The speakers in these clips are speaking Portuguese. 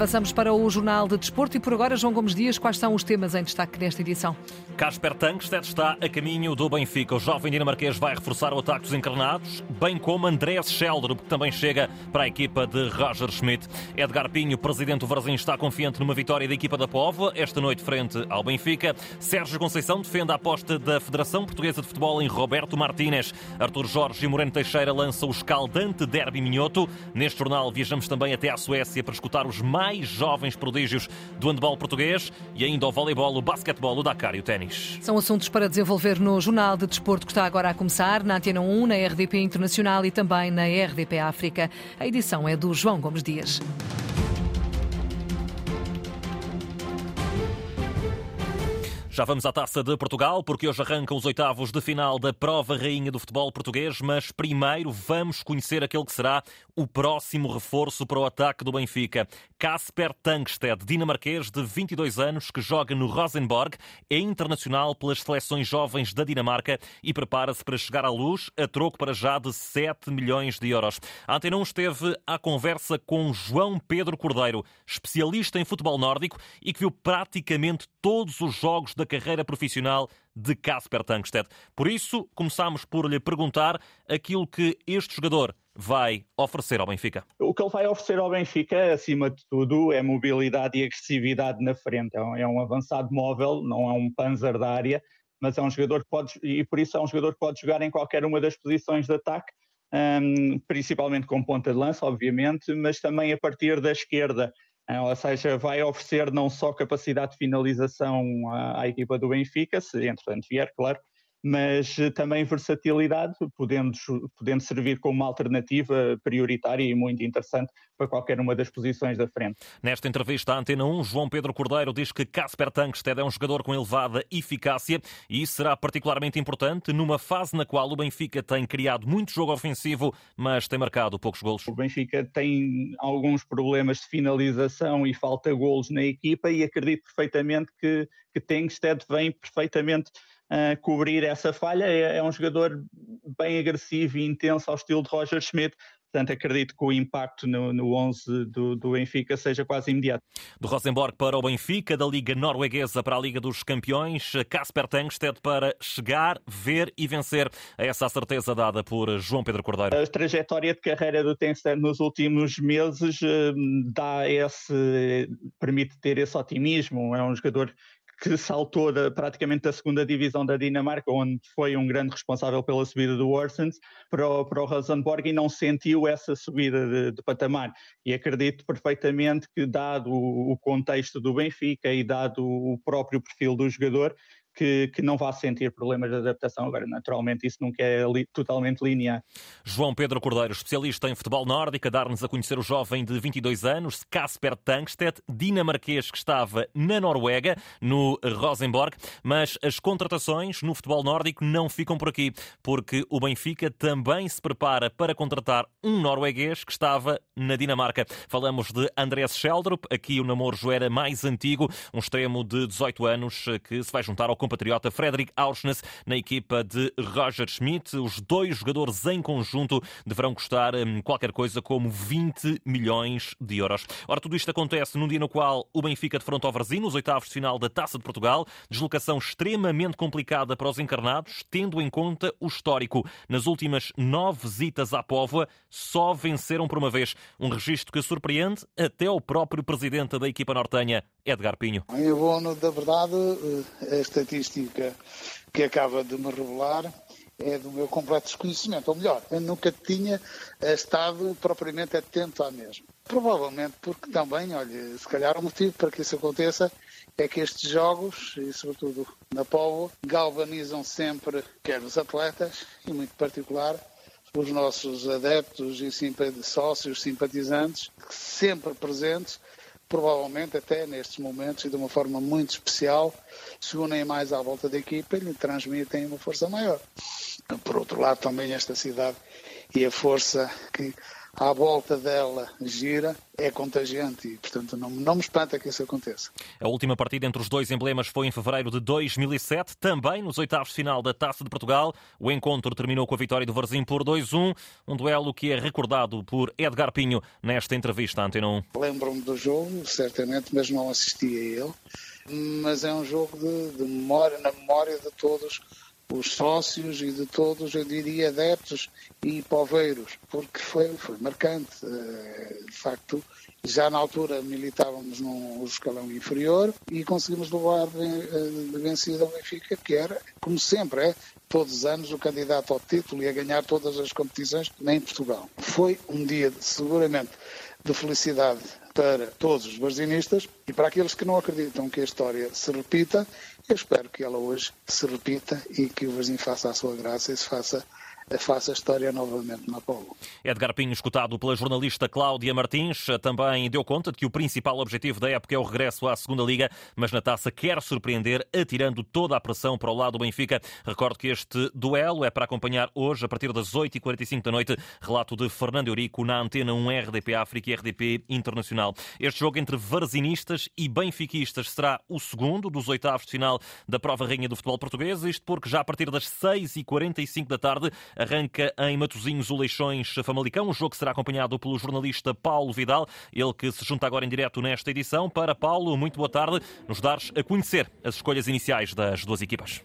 Avançamos para o Jornal de Desporto e por agora, João Gomes Dias, quais são os temas em destaque nesta edição? Casper Tankstedt está a caminho do Benfica. O jovem dinamarquês vai reforçar o ataque dos encarnados, bem como Andreas Scheldrup, que também chega para a equipa de Roger Schmidt. Edgar Pinho, presidente do Varzim, está confiante numa vitória da equipa da Póvoa, esta noite frente ao Benfica. Sérgio Conceição defende a aposta da Federação Portuguesa de Futebol em Roberto Martínez. Artur Jorge e Moreno Teixeira lançam o escaldante derby minhoto. Neste jornal viajamos também até à Suécia para escutar os mais jovens prodígios do handball português e ainda o voleibol, o basquetebol, o Dakar e o ténis. São assuntos para desenvolver no Jornal de Desporto que está agora a começar, na Antena 1, na RDP Internacional e também na RDP África. A edição é do João Gomes Dias. Já vamos à Taça de Portugal, porque hoje arrancam os oitavos de final da prova rainha do futebol português, mas primeiro vamos conhecer aquele que será o próximo reforço para o ataque do Benfica. Casper Tankstedt, dinamarquês de 22 anos, que joga no Rosenborg, é internacional pelas seleções jovens da Dinamarca e prepara-se para chegar à luz a troco para já de 7 milhões de euros. A Antena 1 esteve à conversa com João Pedro Cordeiro, especialista em futebol nórdico e que viu praticamente todos os jogos da carreira profissional de Casper Tankstedt. Por isso, começamos por lhe perguntar aquilo que este jogador vai oferecer ao Benfica. O que ele vai oferecer ao Benfica, acima de tudo, é mobilidade e agressividade na frente. É um, é um avançado móvel, não é um panzer da área, mas é um jogador que pode, e por isso é um jogador que pode jogar em qualquer uma das posições de ataque, um, principalmente com ponta de lança, obviamente, mas também a partir da esquerda. É, ou seja, vai oferecer não só capacidade de finalização à, à equipa do Benfica, se entretanto vier, claro, mas eh, também versatilidade, podendo, podendo servir como uma alternativa prioritária e muito interessante para qualquer uma das posições da frente. Nesta entrevista à Antena 1, João Pedro Cordeiro diz que Casper Tankstedt é um jogador com elevada eficácia e isso será particularmente importante numa fase na qual o Benfica tem criado muito jogo ofensivo, mas tem marcado poucos golos. O Benfica tem alguns problemas de finalização e falta golos na equipa e acredito perfeitamente que, que Tankstedt vem perfeitamente uh, cobrir essa falha. É, é, um jogador bem agressivo e intenso ao estilo de Roger Schmidt. Portanto, acredito que o impacto no, no 11 do, do, Benfica seja quase imediato. Do Rosenborg para o Benfica, da Liga Norueguesa para a Liga dos Campeões, Casper Tankstedt para chegar, ver e vencer. É essa a certeza dada por João Pedro Cordeiro. A trajetória de carreira do Tankstedt nos últimos meses eh, dá esse, permite ter esse otimismo. É um jogador que saltou da, praticamente da segunda divisão da Dinamarca, onde foi um grande responsável pela subida do Orsens, para o, para o Rosenborg e não sentiu essa subida de, de, patamar. E acredito perfeitamente que, dado o, o contexto do Benfica e dado o próprio perfil do jogador, que, que, não vá sentir problemas de adaptação. Agora, naturalmente, isso nunca é li, totalmente linear. João Pedro Cordeiro, especialista em futebol nórdico, a dar-nos a conhecer o jovem de 22 anos, Casper Tankstedt, dinamarquês que estava na Noruega, no Rosenborg, mas as contratações no futebol nórdico não ficam por aqui, porque o Benfica também se prepara para contratar um norueguês que estava na Dinamarca. Falamos de Andrés Scheldrup, aqui o namoro era mais antigo, um extremo de 18 anos que se vai juntar ao compatriota Frederick Auschnitz na equipa de Roger Schmidt. Os dois jogadores em conjunto deverão custar hum, qualquer coisa como 20 milhões de euros. Ora, tudo isto acontece num dia no qual o Benfica defronta o Varzim, nos oitavos de final da Taça de Portugal. Deslocação extremamente complicada para os encarnados, tendo em conta o histórico. Nas últimas nove visitas à Póvoa, só venceram por uma vez. Um registro que surpreende até o próprio presidente da equipa nortenha, Edgar Pinho. Em abono da verdade, eh, esta estatística que acaba de me revelar é do meu completo desconhecimento, ou melhor, eu nunca tinha estado propriamente atento à mesma. Provavelmente porque também, olha, se calhar o motivo para que isso aconteça é que estes jogos, e sobretudo na Povo, galvanizam sempre, quer os atletas, e muito particular, os nossos adeptos e sócios, simpatizantes, sempre presentes, provavelmente até nestes momentos e de uma forma muito especial, se unem mais à volta da equipa e lhe transmitem uma força maior. Por outro lado, também esta cidade e a força que à volta dela gira, é contagiante e, portanto, não, não me espanta que isso aconteça. A última partida entre os dois emblemas foi em fevereiro de 2007, também nos oitavos de final da Taça de Portugal. O encontro terminou com a vitória do Varzim por 2-1, um duelo que é recordado por Edgar Pinho nesta entrevista à Antena 1. Lembro-me do jogo, certamente, mas não assisti a ele. Mas é um jogo de, de memória, na memória de todos os sócios e de todos, eu diria, adeptos e poveiros, porque foi, foi marcante. Eh, de facto, já na altura militávamos num escalão inferior e conseguimos levar eh, vencida ao Benfica, que era, como sempre, é todos os anos o candidato ao título e a ganhar todas as competições em Portugal. Foi um dia, seguramente, de felicidade para todos os barzinistas e para aqueles que não acreditam que a história se repita, eu espero que ela hoje se repita e que o Varzim faça a sua graça e se faça faça a história novamente na. Edgar Pinho, escutado pela jornalista Cláudia Martins, também deu conta de que o principal objetivo da época é o regresso à Segunda Liga, mas na taça quer surpreender, atirando toda a pressão para o lado do Benfica. Recordo que este duelo é para acompanhar hoje, a partir das 8h45 da noite, relato de Fernando Eurico na Antena 1 RDP África e RDP Internacional. Este jogo entre varzinistas e benfiquistas será o segundo dos oitavos de final da prova rainha do futebol português, isto porque já a partir das 6h45 da tarde Arranca em Matosinhos o Leixões Famalicão. O jogo será acompanhado pelo jornalista Paulo Vidal, ele que se junta agora em direto nesta edição. Para Paulo, muito boa tarde. Nos dares a conhecer as escolhas iniciais das duas equipas.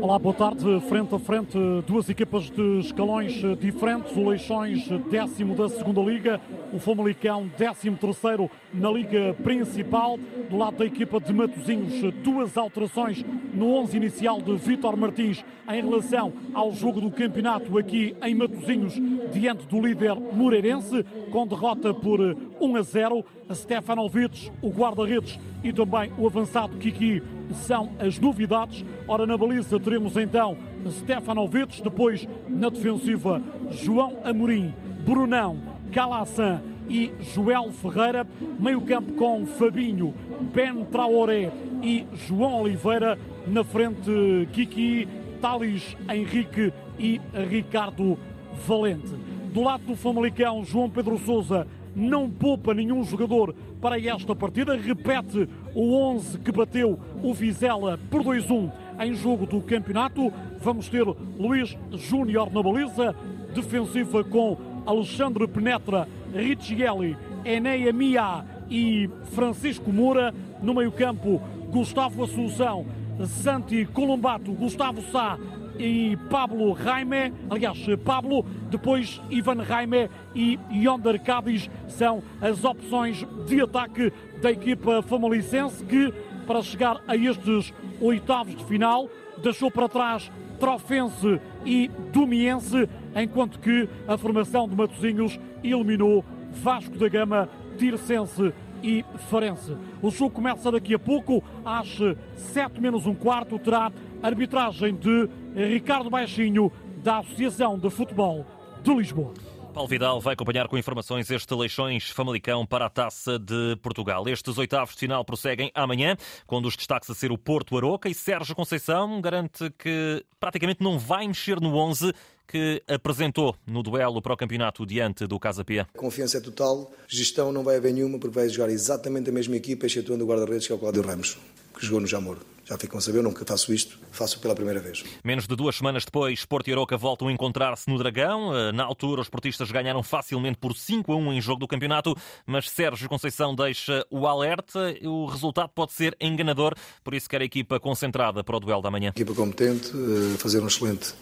Olá, boa tarde. Frente a frente, duas equipas de escalões diferentes. O Leixões, décimo da segunda Liga. O Famalicão, décimo terceiro na Liga Principal. Do lado da equipa de Matosinhos, duas alterações no 11 inicial de Vítor Martins em relação ao jogo do campeonato aqui em Matosinhos, diante do líder Moreirense, com derrota por 1 a 0. Stefanovic, o guarda-redes e também o avançado Kiki são as novidades. Ora, na baliza teremos então Stefanovic, depois na defensiva João Amorim, Brunão, Calassan e Joel Ferreira, meio campo com Fabinho, Ben Traoré e João Oliveira, na frente Kiki, Thales Henrique e Ricardo Valente. Do lado do Famalicão, João Pedro Sousa não poupa nenhum jogador para esta partida, repete o 11 que bateu o Vizela por 2-1 em jogo do campeonato. Vamos ter Luís Júnior na baliza, defensiva com Alexandre Penetra, Riccielli, Enéa Mia e Francisco Moura. No meio-campo, Gustavo Assunção, Santi Colombato, Gustavo Sá e Pablo Jaime, aliás, Pablo, depois Ivan Jaime e Yonder Cádiz são as opções de ataque da equipa famalicense que, para chegar a estes oitavos de final, deixou para trás Trofense e Domiense, enquanto que a formação de Matosinhos eliminou Vasco da Gama, Tircense e Farense. O jogo começa daqui a pouco, às 7 menos um quarto, terá arbitragem de Ricardo Baixinho, da Associação de Futebol de Lisboa. Paulo Vidal vai acompanhar com informações este Leixões Famalicão para a Taça de Portugal. Estes oitavos de final prosseguem amanhã, quando os destaques a ser o Porto Aroca e Sérgio Conceição garante que praticamente não vai mexer no 11 que apresentou no duelo para o campeonato diante do Casa Pia. A confiança é total, gestão não vai haver nenhuma porque vai jogar exatamente a mesma equipa, excetuando o guarda-redes que é o Cláudio Ramos, que jogou no Jamor. Já ficam a saber, nunca faço isto, faço pela primeira vez. Menos de duas semanas depois, Porto e Aroca voltam a encontrar-se no Dragão. Eh, na altura, os portistas ganharam facilmente por 5 a 1 em jogo do campeonato, mas Sérgio Conceição deixa o alerta. O resultado pode ser enganador, por isso quer a equipa concentrada para o duelo da manhã. Equipa competente, eh, fazer um excelente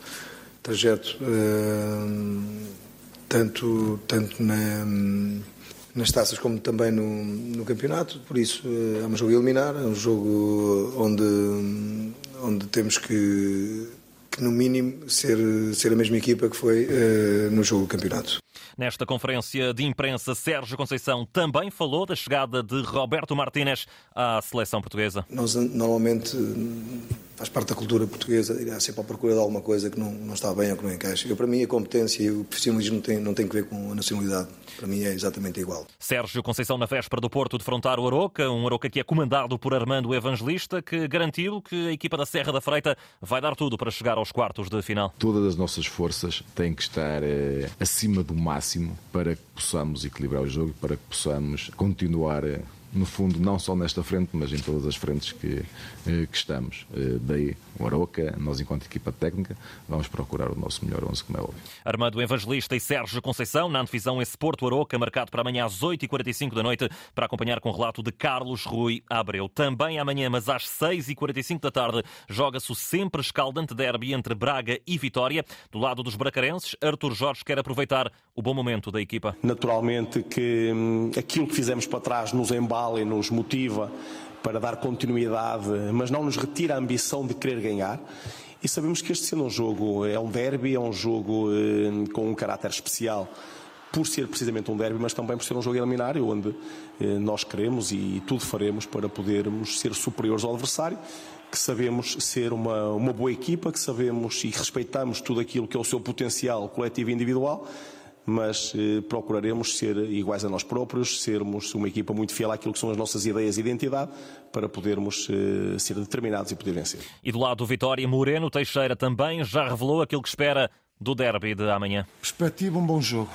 trajeto, eh, tanto, tanto na nas taças como também no, no campeonato, por isso é um jogo a eliminar, é um jogo onde, onde temos que, que no mínimo ser, ser a mesma equipa que foi uh, no jogo do campeonato. Nesta conferência de imprensa, Sérgio Conceição também falou da chegada de Roberto Martínez à seleção portuguesa. Nós normalmente faz parte da cultura portuguesa, irá sempre à procura de alguma coisa que não, não está bem ou que não encaixa. Eu, para mim, a competência e o profissionalismo não tem, não tem que ver com a nacionalidade. Para mim é exatamente igual. Sérgio Conceição na véspera do Porto defrontar o Aroca, um Aroca que é comandado por Armando Evangelista, que garantiu que a equipa da Serra da Freita vai dar tudo para chegar aos quartos de final. Todas as nossas forças têm que estar eh, acima do máximo para que possamos equilibrar o jogo, para que possamos continuar eh, no fundo, não só nesta frente, mas em todas as frentes que, eh, que estamos. Eh, daí, o Aroca, nós, enquanto equipa técnica, vamos procurar o nosso melhor 11, como é óbvio. Armando Evangelista e Sérgio Conceição, na antevisão esse Porto Aroca, marcado para amanhã às 8h45 da noite, para acompanhar com o relato de Carlos Rui Abreu. Também amanhã, mas às 6h45 da tarde, joga-se o sempre escaldante derby entre Braga e Vitória. Do lado dos bracarenses, Artur Jorge quer aproveitar o bom momento da equipa. Naturalmente que hum, aquilo que fizemos para trás nos embala e nos motiva para dar continuidade, mas não nos retira a ambição de querer ganhar. E sabemos que este sendo um jogo, é um derby, é um jogo eh, com um caráter especial, por ser precisamente um derby, mas também por ser um jogo eliminário, onde eh, nós queremos e tudo faremos para podermos ser superiores ao adversário, que sabemos ser uma, uma boa equipa, que sabemos e respeitamos tudo aquilo que é o seu potencial coletivo e individual mas eh, procuraremos ser iguais a nós próprios, sermos uma equipa muito fiel àquilo que são as nossas ideias e identidade, para podermos eh, ser determinados e poder vencer. E do lado do Vitória, Moreno Teixeira também já revelou aquilo que espera do derby de amanhã. Perspectiva, um bom jogo.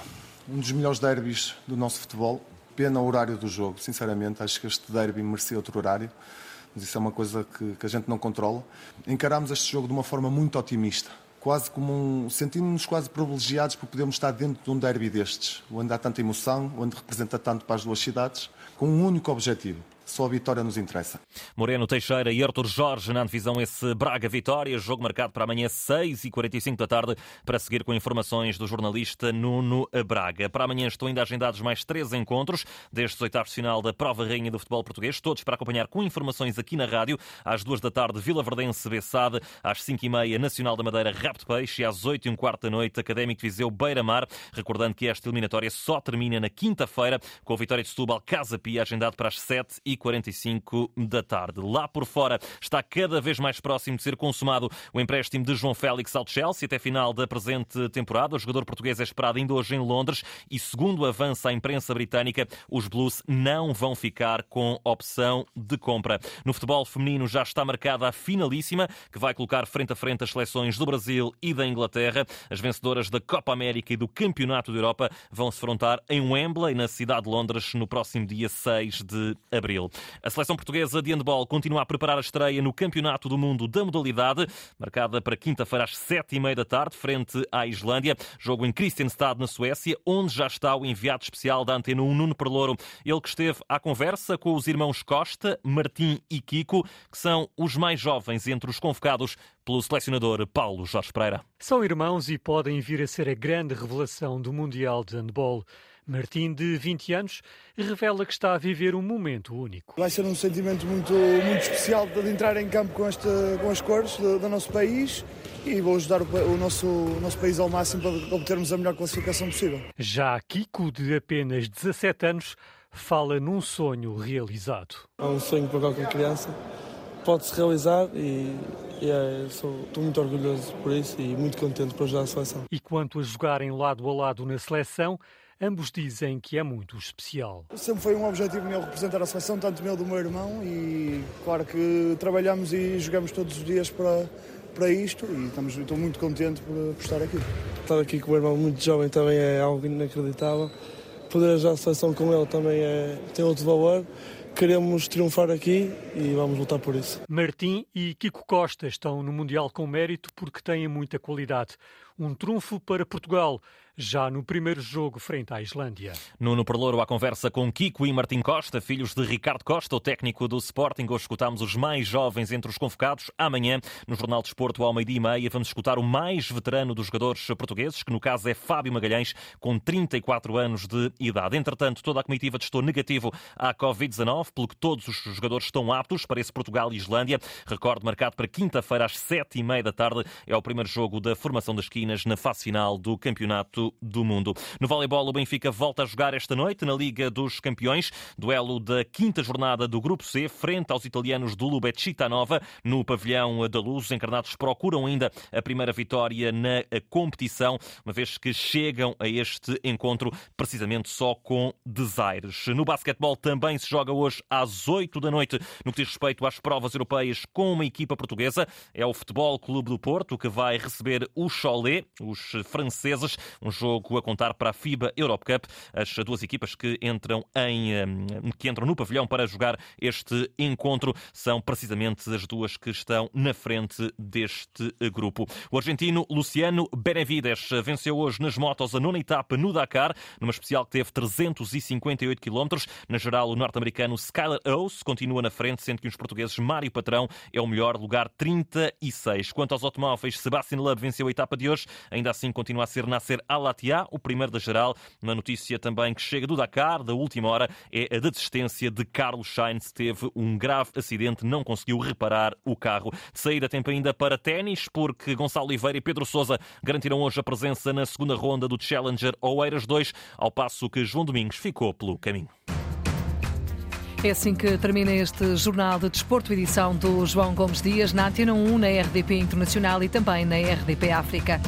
Um dos melhores derbys do nosso futebol. Pena o horário do jogo, sinceramente. Acho que este derby merecia outro horário mas isso é uma coisa que, que, a gente não controla. Encaramos este jogo de uma forma muito otimista quase como um. sentindo-nos quase privilegiados por podermos estar dentro de um derby destes, onde há tanta emoção, onde representa tanto para as duas cidades, com um único objetivo: só a vitória nos interessa. Moreno Teixeira e Arthur Jorge na divisão esse Braga-Vitória, jogo marcado para amanhã 6h45 da tarde, para seguir com informações do jornalista Nuno Braga. Para amanhã estão ainda agendados mais três encontros destes oitavos de final da Prova Rainha do Futebol Português, todos para acompanhar com informações aqui na rádio, às duas da tarde Vila Verdense Bessade, às cinco e meia Nacional da Madeira Rapto Peixe e às oito e um quarto da noite Académico de Viseu Beira-Mar, recordando que esta eliminatória só termina na quinta-feira com a vitória de Setúbal Casa Pia agendado para as sete e 45 da tarde. Lá por fora está cada vez mais próximo de ser consumado o empréstimo de João Félix ao Chelsea até final da presente temporada. O jogador português é esperado ainda hoje em Londres e, segundo avança a imprensa britânica, os Blues não vão ficar com opção de compra. No futebol feminino já está marcada a finalíssima, que vai colocar frente a frente as seleções do Brasil e da Inglaterra. As vencedoras da Copa América e do Campeonato da Europa vão se frontar em Wembley, na cidade de Londres, no próximo dia 6 de abril. A seleção portuguesa de handball continua a preparar a estreia no Campeonato do Mundo da modalidade, marcada para quinta-feira às sete e meia da tarde, frente à Islândia. Jogo em Kristianstad, na Suécia, onde já está o enviado especial da Antena 1, Nuno Perlouro. Ele que esteve à conversa com os irmãos Costa, Martim e Kiko, que são os mais jovens entre os convocados pelo selecionador Paulo Jorge Pereira. São irmãos e podem vir a ser a grande revelação do Mundial de Handball. Martim, de 20 anos, revela que está a viver um momento único. Vai ser um sentimento muito, muito especial de entrar em campo com, esta, com as cores do, do nosso país e vou ajudar o, o, nosso, o nosso país ao máximo para obtermos a melhor classificação possível. Já Kiko, de apenas 17 anos, fala num sonho realizado. É um sonho para qualquer criança, pode-se realizar e e é, sou, estou muito orgulhoso por isso e muito contente por ajudar a seleção. E quanto a jogarem lado a lado na seleção, ambos dizem que é muito especial. Sempre foi um objetivo meu representar a seleção, tanto meu do meu irmão, e claro que trabalhamos e jogamos todos os dias para, para isto e estamos, estou muito contente por, por estar aqui. Estar aqui com o meu irmão muito jovem também é algo inacreditável. Poder ajudar a seleção com ele também é, tem outro valor queremos triunfar aqui e vamos lutar por isso. Martim e Kiko Costa estão no Mundial com mérito porque têm muita qualidade. Um trunfo para Portugal já no primeiro jogo frente à Islândia. Nuno Perlouro à conversa com Kiko e Martim Costa, filhos de Ricardo Costa, o técnico do Sporting. Hoje escutamos os mais jovens entre os convocados. Amanhã, no Jornal de Esporto, ao meio-dia e meia, vamos escutar o mais veterano dos jogadores portugueses, que no caso é Fábio Magalhães, com 34 anos de idade. Entretanto, toda a comitiva testou negativo à Covid-19. 19, pelo que todos os jogadores estão aptos para esse Portugal e Islândia. Recorde marcado para quinta-feira às sete e meia da tarde. É o primeiro jogo da formação das esquinas na fase final do Campeonato do Mundo. No voleibol, o Benfica volta a jogar esta noite na Liga dos Campeões. Duelo da quinta jornada do Grupo C, frente aos italianos do Lubecita Nova, no pavilhão da Luz. Os encarnados procuram ainda a primeira vitória na competição, uma vez que chegam a este encontro precisamente só com desaires. No basquetebol também se joga hoje às 8 da noite no que diz respeito às provas europeias com uma equipa portuguesa. É o Futebol Clube do Porto que vai receber o Cholet, os franceses, um jogo a contar para a FIBA Europe Cup. As duas equipas que entram, em, que entram no pavilhão para jogar este encontro são precisamente as duas que estão na frente deste grupo. O argentino Luciano Benavides venceu hoje nas motos a nona etapa no Dakar, numa especial que teve 358 km. Na geral, o norte-americano Skyler Oates continua na frente, sendo que os portugueses Mário Patrão é o melhor, lugar 36. Quanto aos automóveis, Sebastian Loeb venceu a etapa de hoje, ainda assim continua a ser Nasser Al-Attiyah, o primeiro da geral. Uma notícia também que chega do Dakar, da última hora, é a desistência de Carlos Sainz. Teve um grave acidente, não conseguiu reparar o carro. De saída, tempo ainda para ténis, porque Gonçalo Oliveira e Pedro Sousa garantiram hoje a presença na segunda ronda do Challenger Oeiras 2, ao passo que João Domingos ficou pelo caminho. É assim que termina este Jornal de Desporto, edição do João Gomes Dias, na Antena 1, na RDP Internacional e também na RDP África.